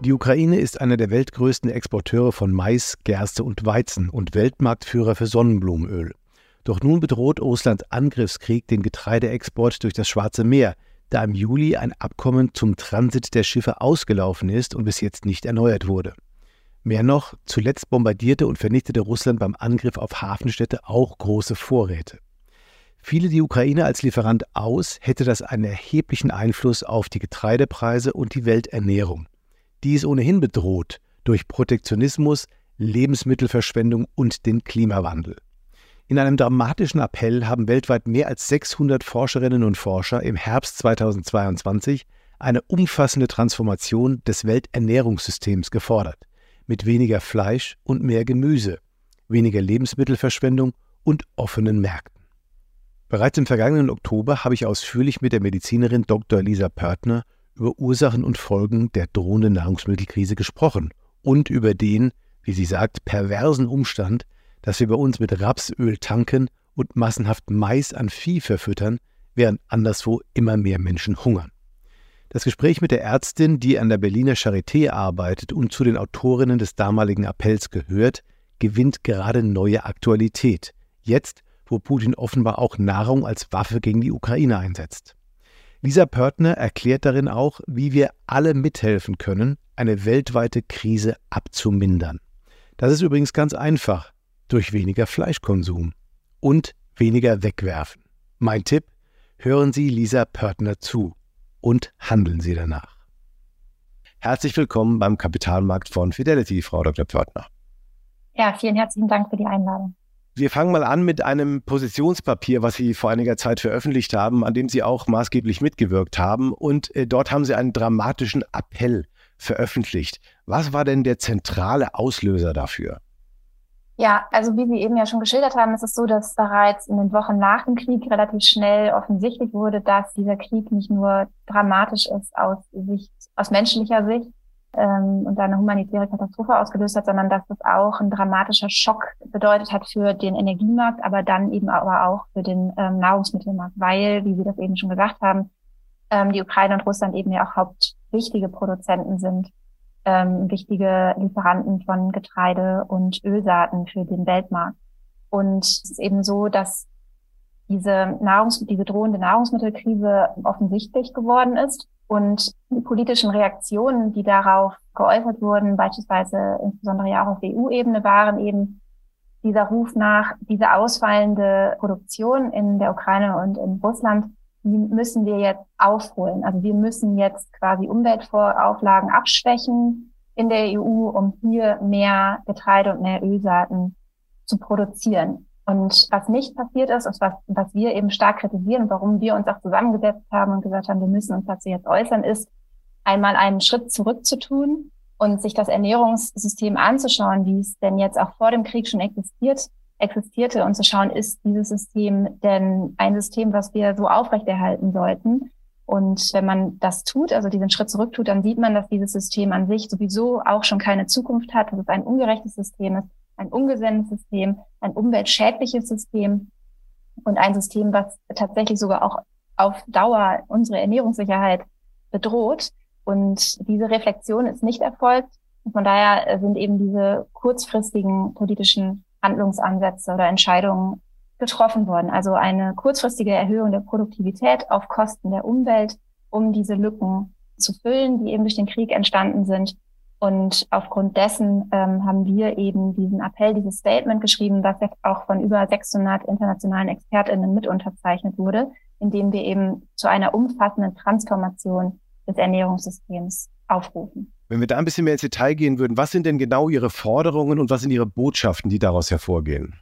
Die Ukraine ist einer der weltgrößten Exporteure von Mais, Gerste und Weizen und Weltmarktführer für Sonnenblumenöl. Doch nun bedroht Russlands Angriffskrieg den Getreideexport durch das Schwarze Meer, da im Juli ein Abkommen zum Transit der Schiffe ausgelaufen ist und bis jetzt nicht erneuert wurde. Mehr noch, zuletzt bombardierte und vernichtete Russland beim Angriff auf Hafenstädte auch große Vorräte. Fiele die Ukraine als Lieferant aus, hätte das einen erheblichen Einfluss auf die Getreidepreise und die Welternährung. Die ist ohnehin bedroht durch Protektionismus, Lebensmittelverschwendung und den Klimawandel. In einem dramatischen Appell haben weltweit mehr als 600 Forscherinnen und Forscher im Herbst 2022 eine umfassende Transformation des Welternährungssystems gefordert, mit weniger Fleisch und mehr Gemüse, weniger Lebensmittelverschwendung und offenen Märkten. Bereits im vergangenen Oktober habe ich ausführlich mit der Medizinerin Dr. Lisa Pörtner über Ursachen und Folgen der drohenden Nahrungsmittelkrise gesprochen und über den, wie sie sagt, perversen Umstand, dass wir bei uns mit Rapsöl tanken und massenhaft Mais an Vieh verfüttern, während anderswo immer mehr Menschen hungern. Das Gespräch mit der Ärztin, die an der Berliner Charité arbeitet und zu den Autorinnen des damaligen Appells gehört, gewinnt gerade neue Aktualität. Jetzt, wo Putin offenbar auch Nahrung als Waffe gegen die Ukraine einsetzt. Lisa Pörtner erklärt darin auch, wie wir alle mithelfen können, eine weltweite Krise abzumindern. Das ist übrigens ganz einfach, durch weniger Fleischkonsum und weniger wegwerfen. Mein Tipp, hören Sie Lisa Pörtner zu und handeln Sie danach. Herzlich willkommen beim Kapitalmarkt von Fidelity, Frau Dr. Pörtner. Ja, vielen herzlichen Dank für die Einladung. Wir fangen mal an mit einem Positionspapier, was Sie vor einiger Zeit veröffentlicht haben, an dem Sie auch maßgeblich mitgewirkt haben. Und äh, dort haben Sie einen dramatischen Appell veröffentlicht. Was war denn der zentrale Auslöser dafür? Ja, also wie Sie eben ja schon geschildert haben, ist es so, dass bereits in den Wochen nach dem Krieg relativ schnell offensichtlich wurde, dass dieser Krieg nicht nur dramatisch ist aus Sicht, aus menschlicher Sicht, ähm, und eine humanitäre Katastrophe ausgelöst hat, sondern dass das auch ein dramatischer Schock bedeutet hat für den Energiemarkt, aber dann eben aber auch für den ähm, Nahrungsmittelmarkt, weil, wie Sie das eben schon gesagt haben, ähm, die Ukraine und Russland eben ja auch hauptwichtige Produzenten sind, ähm, wichtige Lieferanten von Getreide und Ölsaaten für den Weltmarkt. Und es ist eben so, dass diese Nahrungs diese drohende Nahrungsmittelkrise offensichtlich geworden ist und die politischen Reaktionen, die darauf geäußert wurden, beispielsweise insbesondere ja auch auf EU-Ebene, waren eben dieser Ruf nach, diese ausfallende Produktion in der Ukraine und in Russland, die müssen wir jetzt aufholen. Also wir müssen jetzt quasi Umweltauflagen abschwächen in der EU, um hier mehr Getreide und mehr Ölsaaten zu produzieren. Und was nicht passiert ist und was, was wir eben stark kritisieren, warum wir uns auch zusammengesetzt haben und gesagt haben, wir müssen uns dazu jetzt äußern, ist einmal einen Schritt zurück zu tun und sich das Ernährungssystem anzuschauen, wie es denn jetzt auch vor dem Krieg schon existiert, existierte und zu schauen, ist dieses System denn ein System, was wir so aufrechterhalten sollten? Und wenn man das tut, also diesen Schritt zurück tut, dann sieht man, dass dieses System an sich sowieso auch schon keine Zukunft hat, dass es ein ungerechtes System ist, ein ungesundes System, ein umweltschädliches System und ein System, was tatsächlich sogar auch auf Dauer unsere Ernährungssicherheit bedroht. Und diese Reflexion ist nicht erfolgt. Und von daher sind eben diese kurzfristigen politischen Handlungsansätze oder Entscheidungen getroffen worden. Also eine kurzfristige Erhöhung der Produktivität auf Kosten der Umwelt, um diese Lücken zu füllen, die eben durch den Krieg entstanden sind und aufgrund dessen ähm, haben wir eben diesen Appell, dieses Statement geschrieben, das jetzt auch von über 600 internationalen ExpertInnen mit unterzeichnet wurde, in dem wir eben zu einer umfassenden Transformation des Ernährungssystems aufrufen. Wenn wir da ein bisschen mehr ins Detail gehen würden, was sind denn genau Ihre Forderungen und was sind Ihre Botschaften, die daraus hervorgehen?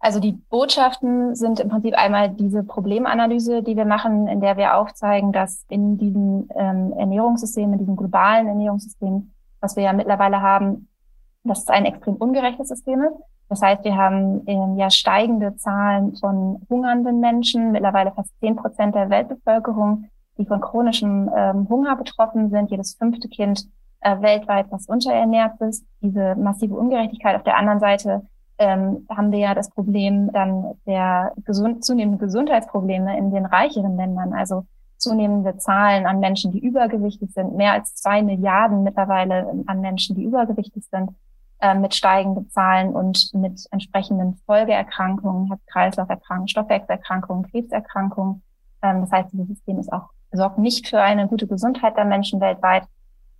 Also die Botschaften sind im Prinzip einmal diese Problemanalyse, die wir machen, in der wir aufzeigen, dass in diesem ähm, Ernährungssystem, in diesem globalen Ernährungssystem was wir ja mittlerweile haben, dass es ein extrem ungerechtes System ist. Das heißt, wir haben ähm, ja steigende Zahlen von hungernden Menschen, mittlerweile fast zehn Prozent der Weltbevölkerung, die von chronischem ähm, Hunger betroffen sind. Jedes fünfte Kind äh, weltweit, was unterernährt ist. Diese massive Ungerechtigkeit. Auf der anderen Seite ähm, haben wir ja das Problem dann der gesund, zunehmenden Gesundheitsprobleme in den reicheren Ländern. Also zunehmende Zahlen an Menschen, die übergewichtig sind, mehr als zwei Milliarden mittlerweile an Menschen, die übergewichtig sind, äh, mit steigenden Zahlen und mit entsprechenden Folgeerkrankungen, Herz-Kreislauf-Erkrankungen, Stoffwechselerkrankungen, Krebserkrankungen. Ähm, das heißt, dieses System ist auch sorgt nicht für eine gute Gesundheit der Menschen weltweit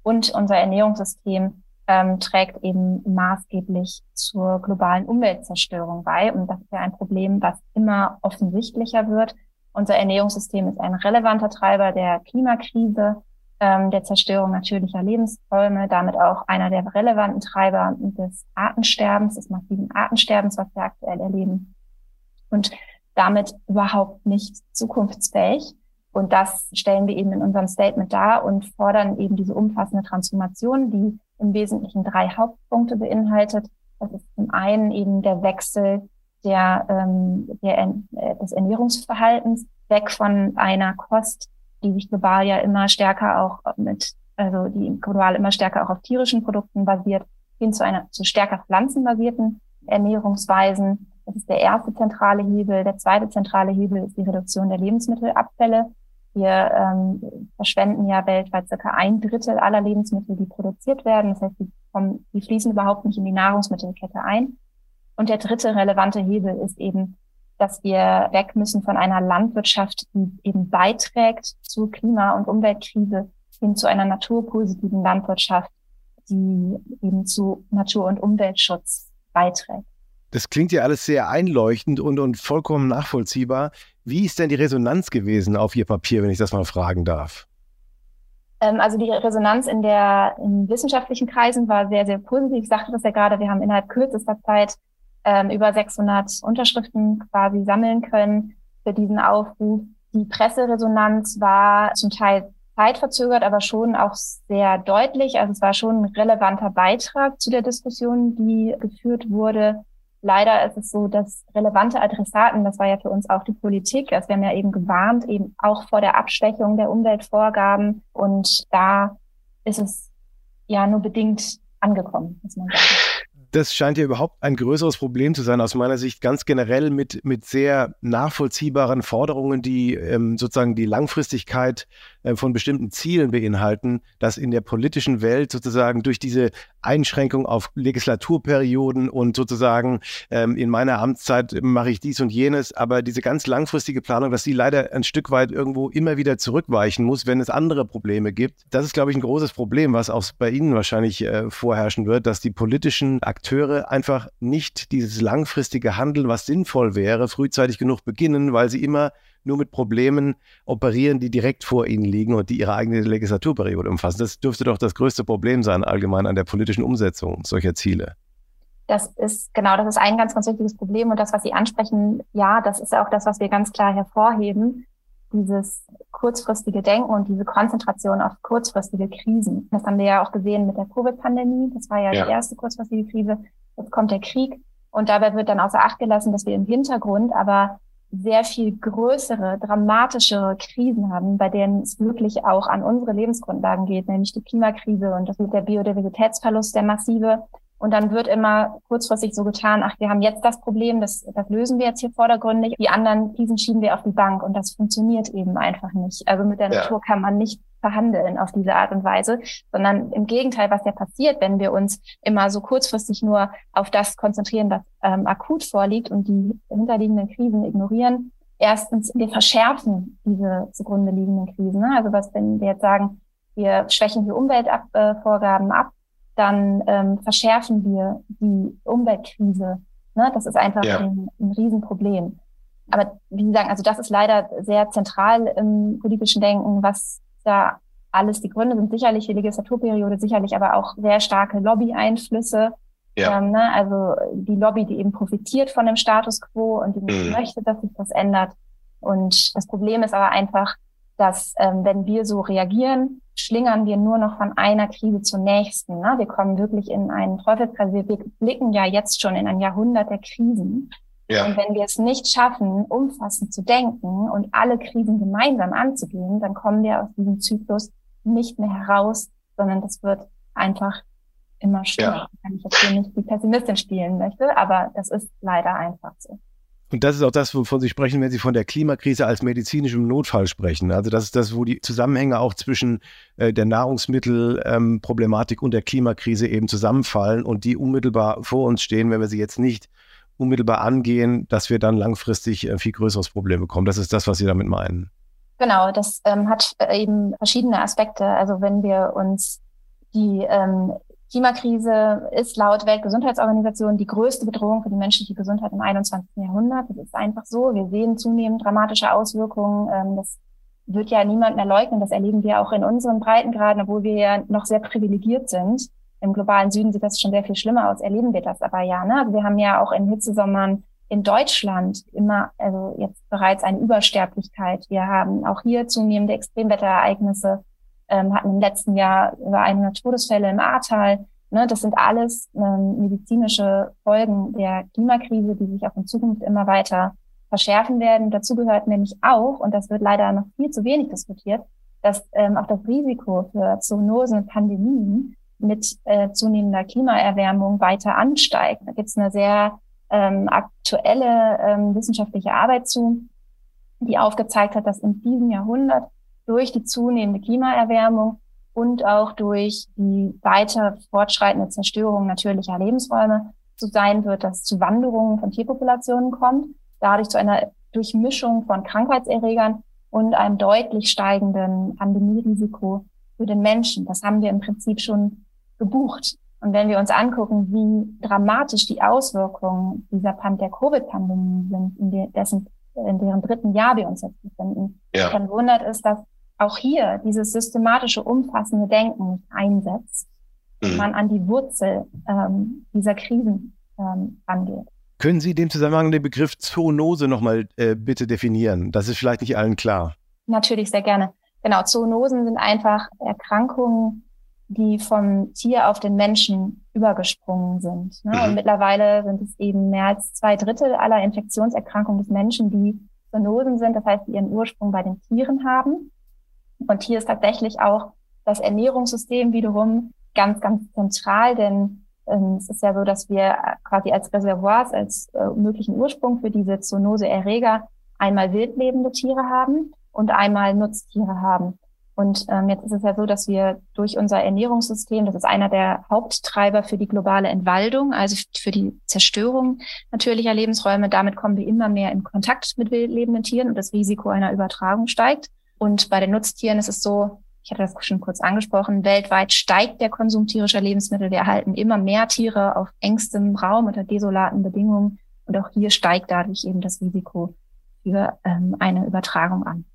und unser Ernährungssystem ähm, trägt eben maßgeblich zur globalen Umweltzerstörung bei. Und das ist ja ein Problem, was immer offensichtlicher wird. Unser Ernährungssystem ist ein relevanter Treiber der Klimakrise, ähm, der Zerstörung natürlicher Lebensräume, damit auch einer der relevanten Treiber des Artensterbens, des massiven Artensterbens, was wir aktuell erleben. Und damit überhaupt nicht zukunftsfähig. Und das stellen wir eben in unserem Statement dar und fordern eben diese umfassende Transformation, die im Wesentlichen drei Hauptpunkte beinhaltet. Das ist zum einen eben der Wechsel der, ähm, der, äh, des Ernährungsverhaltens weg von einer Kost, die sich global ja immer stärker auch mit, also die global immer stärker auch auf tierischen Produkten basiert, hin zu einer zu stärker pflanzenbasierten Ernährungsweisen. Das ist der erste zentrale Hebel. Der zweite zentrale Hebel ist die Reduktion der Lebensmittelabfälle. Wir ähm, verschwenden ja weltweit circa ein Drittel aller Lebensmittel, die produziert werden. Das heißt, die, kommen, die fließen überhaupt nicht in die Nahrungsmittelkette ein. Und der dritte relevante Hebel ist eben, dass wir weg müssen von einer Landwirtschaft, die eben beiträgt zur Klima- und Umweltkrise hin zu einer naturpositiven Landwirtschaft, die eben zu Natur- und Umweltschutz beiträgt. Das klingt ja alles sehr einleuchtend und, und vollkommen nachvollziehbar. Wie ist denn die Resonanz gewesen auf Ihr Papier, wenn ich das mal fragen darf? Ähm, also die Resonanz in der in wissenschaftlichen Kreisen war sehr, sehr positiv. Ich sagte das ja gerade, wir haben innerhalb kürzester Zeit ähm, über 600 Unterschriften quasi sammeln können für diesen Aufruf. Die Presseresonanz war zum Teil zeitverzögert, aber schon auch sehr deutlich. Also es war schon ein relevanter Beitrag zu der Diskussion, die geführt wurde. Leider ist es so, dass relevante Adressaten, das war ja für uns auch die Politik, also wir haben ja eben gewarnt, eben auch vor der Abschwächung der Umweltvorgaben. Und da ist es ja nur bedingt angekommen, muss man sagen das scheint ja überhaupt ein größeres Problem zu sein, aus meiner Sicht ganz generell mit, mit sehr nachvollziehbaren Forderungen, die ähm, sozusagen die Langfristigkeit von bestimmten Zielen beinhalten, dass in der politischen Welt sozusagen durch diese Einschränkung auf Legislaturperioden und sozusagen ähm, in meiner Amtszeit mache ich dies und jenes, aber diese ganz langfristige Planung, dass die leider ein Stück weit irgendwo immer wieder zurückweichen muss, wenn es andere Probleme gibt. Das ist, glaube ich, ein großes Problem, was auch bei Ihnen wahrscheinlich äh, vorherrschen wird, dass die politischen Akteure einfach nicht dieses langfristige Handeln, was sinnvoll wäre, frühzeitig genug beginnen, weil sie immer nur mit Problemen operieren, die direkt vor ihnen liegen und die ihre eigene Legislaturperiode umfassen. Das dürfte doch das größte Problem sein, allgemein an der politischen Umsetzung solcher Ziele. Das ist genau, das ist ein ganz, ganz wichtiges Problem. Und das, was Sie ansprechen, ja, das ist auch das, was wir ganz klar hervorheben. Dieses kurzfristige Denken und diese Konzentration auf kurzfristige Krisen. Das haben wir ja auch gesehen mit der Covid-Pandemie. Das war ja, ja die erste kurzfristige Krise. Jetzt kommt der Krieg. Und dabei wird dann außer Acht gelassen, dass wir im Hintergrund aber sehr viel größere, dramatischere Krisen haben, bei denen es wirklich auch an unsere Lebensgrundlagen geht, nämlich die Klimakrise und das mit der Biodiversitätsverlust, der massive. Und dann wird immer kurzfristig so getan, ach, wir haben jetzt das Problem, das, das lösen wir jetzt hier vordergründig. Die anderen Krisen schieben wir auf die Bank und das funktioniert eben einfach nicht. Also mit der ja. Natur kann man nicht verhandeln auf diese Art und Weise, sondern im Gegenteil, was ja passiert, wenn wir uns immer so kurzfristig nur auf das konzentrieren, was ähm, akut vorliegt und die hinterliegenden Krisen ignorieren. Erstens, wir verschärfen diese zugrunde liegenden Krisen. Ne? Also was, wenn wir jetzt sagen, wir schwächen die Umweltvorgaben ab, dann ähm, verschärfen wir die Umweltkrise. Ne? Das ist einfach ja. ein, ein Riesenproblem. Aber wie Sie sagen, also das ist leider sehr zentral im politischen Denken, was da alles die Gründe sind. Sicherlich die Legislaturperiode, sicherlich aber auch sehr starke Lobby-Einflüsse. Ja. Ähm, ne? Also die Lobby, die eben profitiert von dem Status quo und die mhm. möchte, dass sich das ändert. Und das Problem ist aber einfach, dass ähm, wenn wir so reagieren, schlingern wir nur noch von einer Krise zur nächsten. Ne? Wir kommen wirklich in einen Teufelskreis. Wir blicken ja jetzt schon in ein Jahrhundert der Krisen. Ja. Und wenn wir es nicht schaffen, umfassend zu denken und alle Krisen gemeinsam anzugehen, dann kommen wir aus diesem Zyklus nicht mehr heraus, sondern das wird einfach immer schlimmer. Ja. Wenn ich jetzt hier nicht die Pessimistin spielen möchte, aber das ist leider einfach so. Und das ist auch das, wovon Sie sprechen, wenn Sie von der Klimakrise als medizinischem Notfall sprechen. Also das ist das, wo die Zusammenhänge auch zwischen äh, der Nahrungsmittelproblematik ähm, und der Klimakrise eben zusammenfallen und die unmittelbar vor uns stehen, wenn wir sie jetzt nicht unmittelbar angehen, dass wir dann langfristig ein viel größeres Problem bekommen. Das ist das, was Sie damit meinen. Genau, das ähm, hat äh, eben verschiedene Aspekte. Also wenn wir uns die ähm, Klimakrise ist laut Weltgesundheitsorganisation die größte Bedrohung für die menschliche Gesundheit im 21. Jahrhundert. Das ist einfach so. Wir sehen zunehmend dramatische Auswirkungen. Ähm, das wird ja niemand mehr leugnen. Das erleben wir auch in unseren Breitengraden, obwohl wir ja noch sehr privilegiert sind. Im globalen Süden sieht das schon sehr viel schlimmer aus. Erleben wir das aber ja. Ne? Also wir haben ja auch in Hitzesommern in Deutschland immer, also jetzt bereits eine Übersterblichkeit. Wir haben auch hier zunehmende Extremwetterereignisse ähm, hatten im letzten Jahr über 100 Todesfälle im Ahrtal. Ne, das sind alles ähm, medizinische Folgen der Klimakrise, die sich auch in Zukunft immer weiter verschärfen werden. Dazu gehört nämlich auch, und das wird leider noch viel zu wenig diskutiert, dass ähm, auch das Risiko für Zoonosen und Pandemien mit äh, zunehmender Klimaerwärmung weiter ansteigt. Da gibt es eine sehr ähm, aktuelle ähm, wissenschaftliche Arbeit zu, die aufgezeigt hat, dass in diesem Jahrhundert durch die zunehmende Klimaerwärmung und auch durch die weiter fortschreitende Zerstörung natürlicher Lebensräume so sein wird, dass zu Wanderungen von Tierpopulationen kommt, dadurch zu einer Durchmischung von Krankheitserregern und einem deutlich steigenden Pandemierisiko für den Menschen. Das haben wir im Prinzip schon gebucht. Und wenn wir uns angucken, wie dramatisch die Auswirkungen dieser Pan der Covid-Pandemie sind, in, dessen, in deren dritten Jahr wir uns jetzt befinden, ja. dann wundert es, dass auch hier dieses systematische, umfassende Denken nicht einsetzt, mhm. man an die Wurzel ähm, dieser Krisen ähm, angeht. Können Sie dem Zusammenhang den Begriff Zoonose nochmal äh, bitte definieren? Das ist vielleicht nicht allen klar. Natürlich, sehr gerne. Genau, Zoonosen sind einfach Erkrankungen, die vom Tier auf den Menschen übergesprungen sind. Ne? Mhm. Und mittlerweile sind es eben mehr als zwei Drittel aller Infektionserkrankungen des Menschen, die Zoonosen sind, das heißt, die ihren Ursprung bei den Tieren haben. Und hier ist tatsächlich auch das Ernährungssystem wiederum ganz, ganz zentral, denn ähm, es ist ja so, dass wir quasi als Reservoirs, als äh, möglichen Ursprung für diese Zoonose-Erreger einmal wildlebende Tiere haben und einmal Nutztiere haben. Und ähm, jetzt ist es ja so, dass wir durch unser Ernährungssystem, das ist einer der Haupttreiber für die globale Entwaldung, also für die Zerstörung natürlicher Lebensräume, damit kommen wir immer mehr in Kontakt mit wildlebenden Tieren und das Risiko einer Übertragung steigt. Und bei den Nutztieren ist es so, ich hatte das schon kurz angesprochen, weltweit steigt der Konsum tierischer Lebensmittel. Wir erhalten immer mehr Tiere auf engstem Raum unter desolaten Bedingungen. Und auch hier steigt dadurch eben das Risiko für ähm, eine Übertragung an.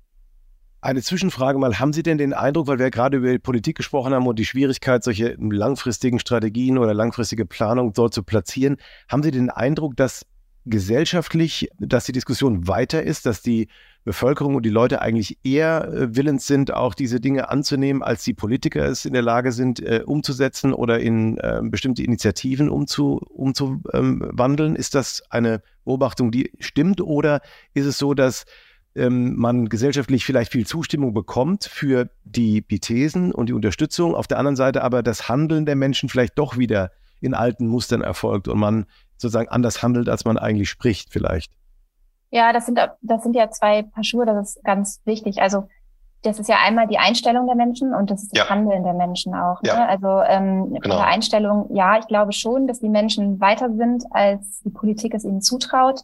Eine Zwischenfrage mal, haben Sie denn den Eindruck, weil wir gerade über Politik gesprochen haben und die Schwierigkeit, solche langfristigen Strategien oder langfristige Planung dort zu platzieren, haben Sie den Eindruck, dass gesellschaftlich, dass die Diskussion weiter ist, dass die Bevölkerung und die Leute eigentlich eher äh, willens sind, auch diese Dinge anzunehmen, als die Politiker es in der Lage sind, äh, umzusetzen oder in äh, bestimmte Initiativen umzu, umzuwandeln. Ähm, ist das eine Beobachtung, die stimmt oder ist es so, dass ähm, man gesellschaftlich vielleicht viel Zustimmung bekommt für die, die Thesen und die Unterstützung, auf der anderen Seite aber das Handeln der Menschen vielleicht doch wieder in alten Mustern erfolgt und man sozusagen anders handelt, als man eigentlich spricht vielleicht. Ja, das sind, das sind ja zwei Paar Schuhe, das ist ganz wichtig. Also das ist ja einmal die Einstellung der Menschen und das ist das ja. Handeln der Menschen auch. Ne? Ja. Also ähm, genau. der Einstellung, ja, ich glaube schon, dass die Menschen weiter sind, als die Politik es ihnen zutraut.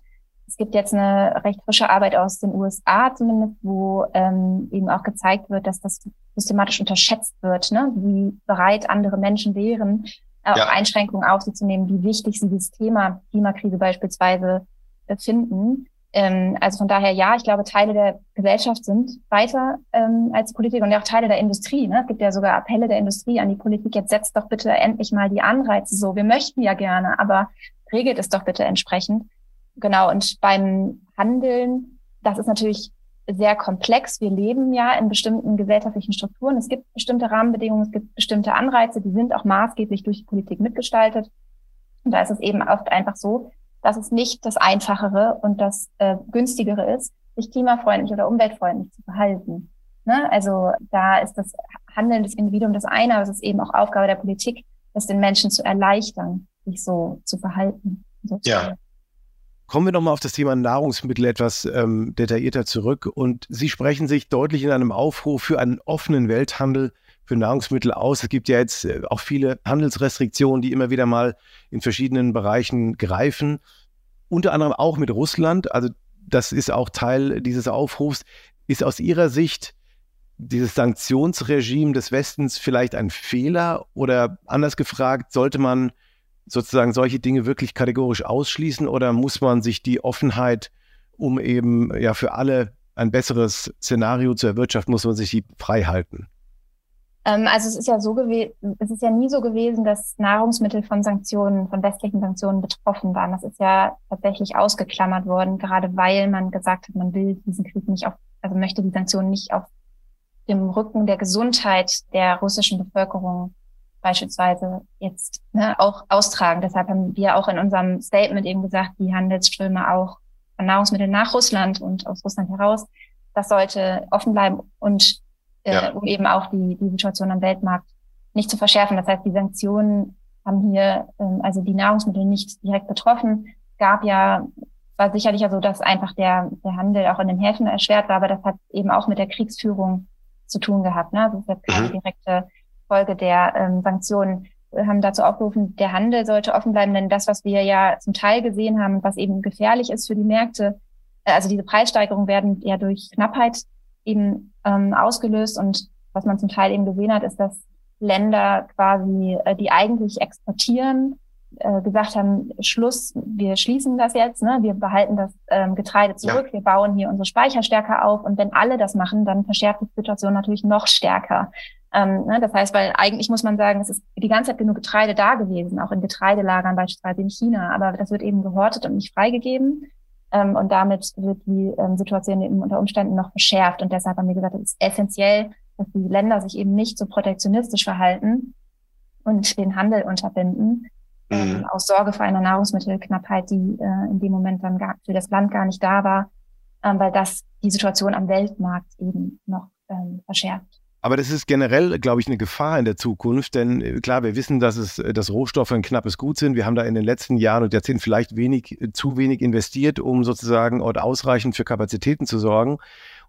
Es gibt jetzt eine recht frische Arbeit aus den USA zumindest, wo ähm, eben auch gezeigt wird, dass das systematisch unterschätzt wird, ne? wie bereit andere Menschen wären, äh, ja. Einschränkungen auf sich zu nehmen, wie wichtig sie dieses Thema Klimakrise beispielsweise finden. Ähm, also von daher ja, ich glaube, Teile der Gesellschaft sind weiter ähm, als Politik und ja auch Teile der Industrie. Ne? Es gibt ja sogar Appelle der Industrie an die Politik, jetzt setzt doch bitte endlich mal die Anreize so. Wir möchten ja gerne, aber regelt es doch bitte entsprechend. Genau, und beim Handeln, das ist natürlich sehr komplex. Wir leben ja in bestimmten gesellschaftlichen Strukturen. Es gibt bestimmte Rahmenbedingungen, es gibt bestimmte Anreize, die sind auch maßgeblich durch die Politik mitgestaltet. Und da ist es eben oft einfach so, dass es nicht das Einfachere und das äh, Günstigere ist, sich klimafreundlich oder umweltfreundlich zu verhalten. Ne? Also da ist das Handeln des Individuums das eine, aber es ist eben auch Aufgabe der Politik, das den Menschen zu erleichtern, sich so zu verhalten. So ja. Kommen wir nochmal auf das Thema Nahrungsmittel etwas ähm, detaillierter zurück. Und Sie sprechen sich deutlich in einem Aufruf für einen offenen Welthandel für Nahrungsmittel aus. Es gibt ja jetzt äh, auch viele Handelsrestriktionen, die immer wieder mal in verschiedenen Bereichen greifen. Unter anderem auch mit Russland. Also das ist auch Teil dieses Aufrufs. Ist aus Ihrer Sicht dieses Sanktionsregime des Westens vielleicht ein Fehler? Oder anders gefragt, sollte man sozusagen solche Dinge wirklich kategorisch ausschließen oder muss man sich die Offenheit, um eben ja für alle ein besseres Szenario zu erwirtschaften, muss man sich die frei halten? Ähm, also es ist ja so gewesen, es ist ja nie so gewesen, dass Nahrungsmittel von Sanktionen, von westlichen Sanktionen betroffen waren. Das ist ja tatsächlich ausgeklammert worden, gerade weil man gesagt hat, man will diesen Krieg nicht auf, also möchte die Sanktionen nicht auf dem Rücken der Gesundheit der russischen Bevölkerung beispielsweise jetzt ne, auch austragen. Deshalb haben wir auch in unserem Statement eben gesagt, die Handelsströme auch von Nahrungsmitteln nach Russland und aus Russland heraus, das sollte offen bleiben und äh, ja. um eben auch die, die Situation am Weltmarkt nicht zu verschärfen. Das heißt, die Sanktionen haben hier ähm, also die Nahrungsmittel nicht direkt betroffen. Gab ja, war sicherlich ja so, dass einfach der, der Handel auch in den Häfen erschwert war, aber das hat eben auch mit der Kriegsführung zu tun gehabt. Ne? Das ist jetzt keine mhm. direkte Folge der ähm, Sanktionen Wir haben dazu aufgerufen, der Handel sollte offen bleiben, denn das, was wir ja zum Teil gesehen haben, was eben gefährlich ist für die Märkte, äh, also diese Preissteigerungen werden ja durch Knappheit eben ähm, ausgelöst und was man zum Teil eben gesehen hat, ist, dass Länder quasi, äh, die eigentlich exportieren, äh, gesagt haben, Schluss, wir schließen das jetzt, ne? wir behalten das ähm, Getreide zurück, ja. wir bauen hier unsere Speicher stärker auf und wenn alle das machen, dann verschärft die Situation natürlich noch stärker. Ähm, ne, das heißt, weil eigentlich muss man sagen, es ist die ganze Zeit genug Getreide da gewesen, auch in Getreidelagern beispielsweise in China, aber das wird eben gehortet und nicht freigegeben. Ähm, und damit wird die ähm, Situation eben unter Umständen noch verschärft. Und deshalb haben wir gesagt, es ist essentiell, dass die Länder sich eben nicht so protektionistisch verhalten und den Handel unterbinden, ähm, mhm. aus Sorge vor einer Nahrungsmittelknappheit, die äh, in dem Moment dann gar, für das Land gar nicht da war, ähm, weil das die Situation am Weltmarkt eben noch ähm, verschärft. Aber das ist generell, glaube ich, eine Gefahr in der Zukunft, denn äh, klar, wir wissen, dass es, äh, dass Rohstoffe ein knappes Gut sind. Wir haben da in den letzten Jahren und Jahrzehnten vielleicht wenig, äh, zu wenig investiert, um sozusagen ausreichend für Kapazitäten zu sorgen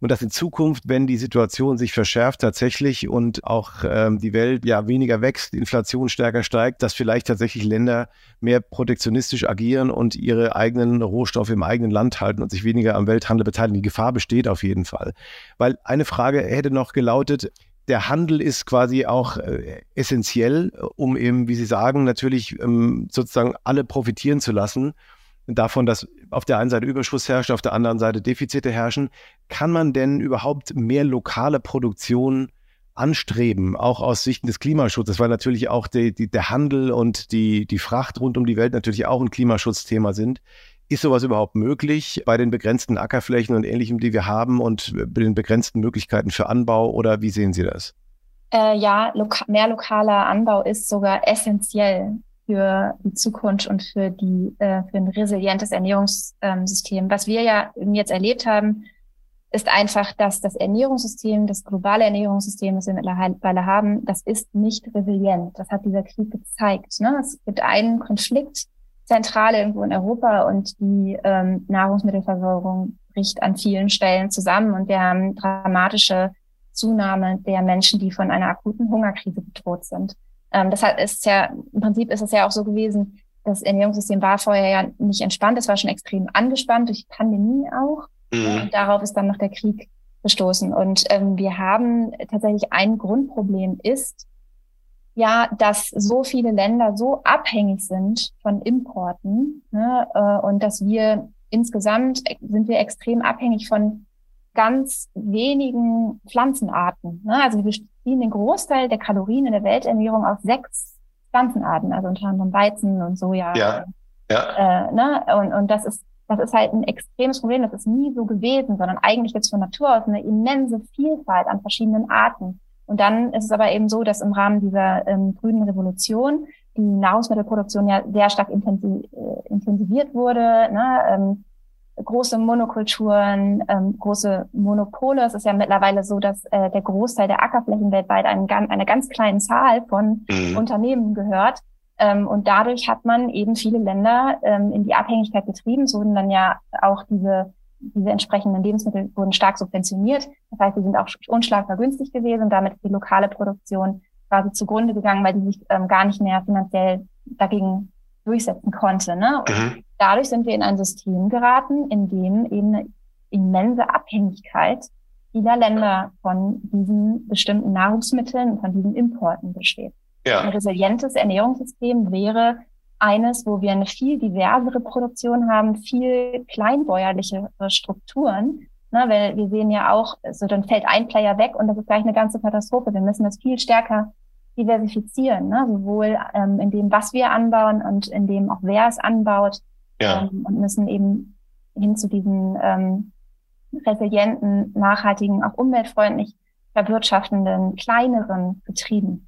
und dass in Zukunft, wenn die Situation sich verschärft tatsächlich und auch ähm, die Welt ja weniger wächst, Inflation stärker steigt, dass vielleicht tatsächlich Länder mehr protektionistisch agieren und ihre eigenen Rohstoffe im eigenen Land halten und sich weniger am Welthandel beteiligen. Die Gefahr besteht auf jeden Fall. Weil eine Frage hätte noch gelautet, der Handel ist quasi auch äh, essentiell, um eben, wie Sie sagen, natürlich ähm, sozusagen alle profitieren zu lassen davon, dass auf der einen Seite Überschuss herrscht, auf der anderen Seite Defizite herrschen. Kann man denn überhaupt mehr lokale Produktion anstreben, auch aus Sicht des Klimaschutzes, weil natürlich auch die, die, der Handel und die, die Fracht rund um die Welt natürlich auch ein Klimaschutzthema sind. Ist sowas überhaupt möglich bei den begrenzten Ackerflächen und ähnlichem, die wir haben und den begrenzten Möglichkeiten für Anbau oder wie sehen Sie das? Äh, ja, loka mehr lokaler Anbau ist sogar essentiell für die Zukunft und für die äh, für ein resilientes Ernährungssystem. Was wir ja jetzt erlebt haben, ist einfach, dass das Ernährungssystem, das globale Ernährungssystem, das wir mittlerweile haben, das ist nicht resilient. Das hat dieser Krieg gezeigt. Ne? Es gibt einen Konflikt zentral irgendwo in Europa und die ähm, Nahrungsmittelversorgung bricht an vielen Stellen zusammen und wir haben dramatische Zunahme der Menschen, die von einer akuten Hungerkrise bedroht sind. Ähm, das ist ja, im Prinzip ist es ja auch so gewesen, das Ernährungssystem war vorher ja nicht entspannt, es war schon extrem angespannt durch die Pandemie auch. Mhm. Und darauf ist dann noch der Krieg gestoßen. Und ähm, wir haben tatsächlich ein Grundproblem ist, ja, dass so viele Länder so abhängig sind von Importen ne, äh, und dass wir insgesamt sind wir extrem abhängig von ganz wenigen Pflanzenarten. Ne? Also wir beziehen den Großteil der Kalorien in der Welternährung aus sechs Pflanzenarten, also unter anderem Weizen und Soja. Ja. ja. Äh, ne? und, und das ist das ist halt ein extremes Problem. Das ist nie so gewesen, sondern eigentlich jetzt von Natur aus eine immense Vielfalt an verschiedenen Arten. Und dann ist es aber eben so, dass im Rahmen dieser ähm, grünen Revolution die Nahrungsmittelproduktion ja sehr stark intensiv, äh, intensiviert wurde. Ne? Ähm, große Monokulturen, ähm, große Monopole. Es ist ja mittlerweile so, dass äh, der Großteil der Ackerflächen weltweit einen, einer ganz kleinen Zahl von mhm. Unternehmen gehört. Ähm, und dadurch hat man eben viele Länder ähm, in die Abhängigkeit getrieben. So wurden dann ja auch diese, diese entsprechenden Lebensmittel wurden stark subventioniert. Das heißt, sie sind auch unschlagbar günstig gewesen und damit ist die lokale Produktion quasi zugrunde gegangen, weil die sich ähm, gar nicht mehr finanziell dagegen durchsetzen konnte. Ne? Mhm. Dadurch sind wir in ein System geraten, in dem eben eine immense Abhängigkeit vieler Länder von diesen bestimmten Nahrungsmitteln und von diesen Importen besteht. Ja. Ein resilientes Ernährungssystem wäre eines, wo wir eine viel diversere Produktion haben, viel kleinbäuerlichere Strukturen. Ne, weil wir sehen ja auch, so dann fällt ein Player weg und das ist gleich eine ganze Katastrophe. Wir müssen das viel stärker diversifizieren, ne? sowohl ähm, in dem, was wir anbauen und in dem auch wer es anbaut. Ja. Ähm, und müssen eben hin zu diesen ähm, resilienten, nachhaltigen, auch umweltfreundlich verwirtschaftenden, kleineren Betrieben.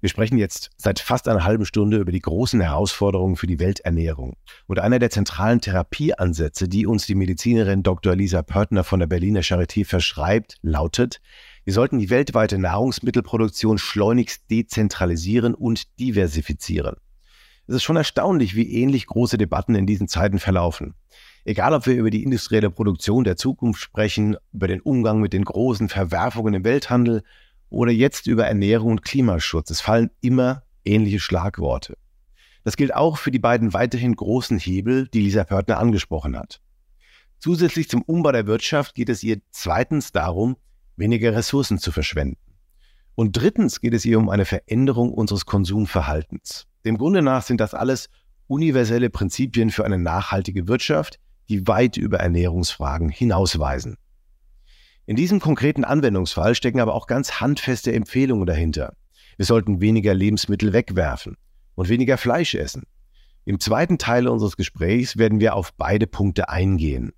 Wir sprechen jetzt seit fast einer halben Stunde über die großen Herausforderungen für die Welternährung. Und einer der zentralen Therapieansätze, die uns die Medizinerin Dr. Lisa Pörtner von der Berliner Charité verschreibt, lautet, wir sollten die weltweite Nahrungsmittelproduktion schleunigst dezentralisieren und diversifizieren. Es ist schon erstaunlich, wie ähnlich große Debatten in diesen Zeiten verlaufen. Egal, ob wir über die industrielle Produktion der Zukunft sprechen, über den Umgang mit den großen Verwerfungen im Welthandel oder jetzt über Ernährung und Klimaschutz. Es fallen immer ähnliche Schlagworte. Das gilt auch für die beiden weiterhin großen Hebel, die Lisa Pörtner angesprochen hat. Zusätzlich zum Umbau der Wirtschaft geht es ihr zweitens darum, weniger Ressourcen zu verschwenden. Und drittens geht es ihr um eine Veränderung unseres Konsumverhaltens. Dem Grunde nach sind das alles universelle Prinzipien für eine nachhaltige Wirtschaft, die weit über Ernährungsfragen hinausweisen. In diesem konkreten Anwendungsfall stecken aber auch ganz handfeste Empfehlungen dahinter. Wir sollten weniger Lebensmittel wegwerfen und weniger Fleisch essen. Im zweiten Teil unseres Gesprächs werden wir auf beide Punkte eingehen.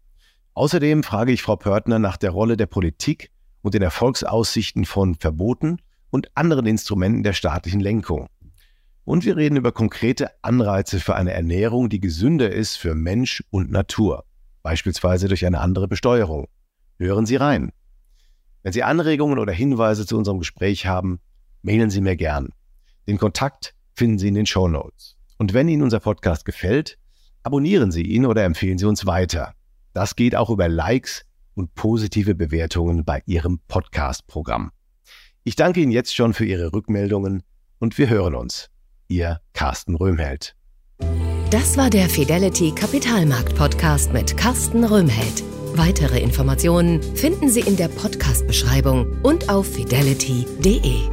Außerdem frage ich Frau Pörtner nach der Rolle der Politik und den Erfolgsaussichten von Verboten und anderen Instrumenten der staatlichen Lenkung. Und wir reden über konkrete Anreize für eine Ernährung, die gesünder ist für Mensch und Natur, beispielsweise durch eine andere Besteuerung. Hören Sie rein. Wenn Sie Anregungen oder Hinweise zu unserem Gespräch haben, mailen Sie mir gern. Den Kontakt finden Sie in den Show Notes. Und wenn Ihnen unser Podcast gefällt, abonnieren Sie ihn oder empfehlen Sie uns weiter. Das geht auch über Likes und positive Bewertungen bei Ihrem Podcast-Programm. Ich danke Ihnen jetzt schon für Ihre Rückmeldungen und wir hören uns. Ihr Carsten Röhmheld. Das war der Fidelity Kapitalmarkt Podcast mit Carsten Röhmheld. Weitere Informationen finden Sie in der Podcast-Beschreibung und auf fidelity.de.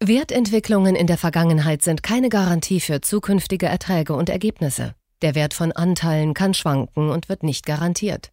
Wertentwicklungen in der Vergangenheit sind keine Garantie für zukünftige Erträge und Ergebnisse. Der Wert von Anteilen kann schwanken und wird nicht garantiert.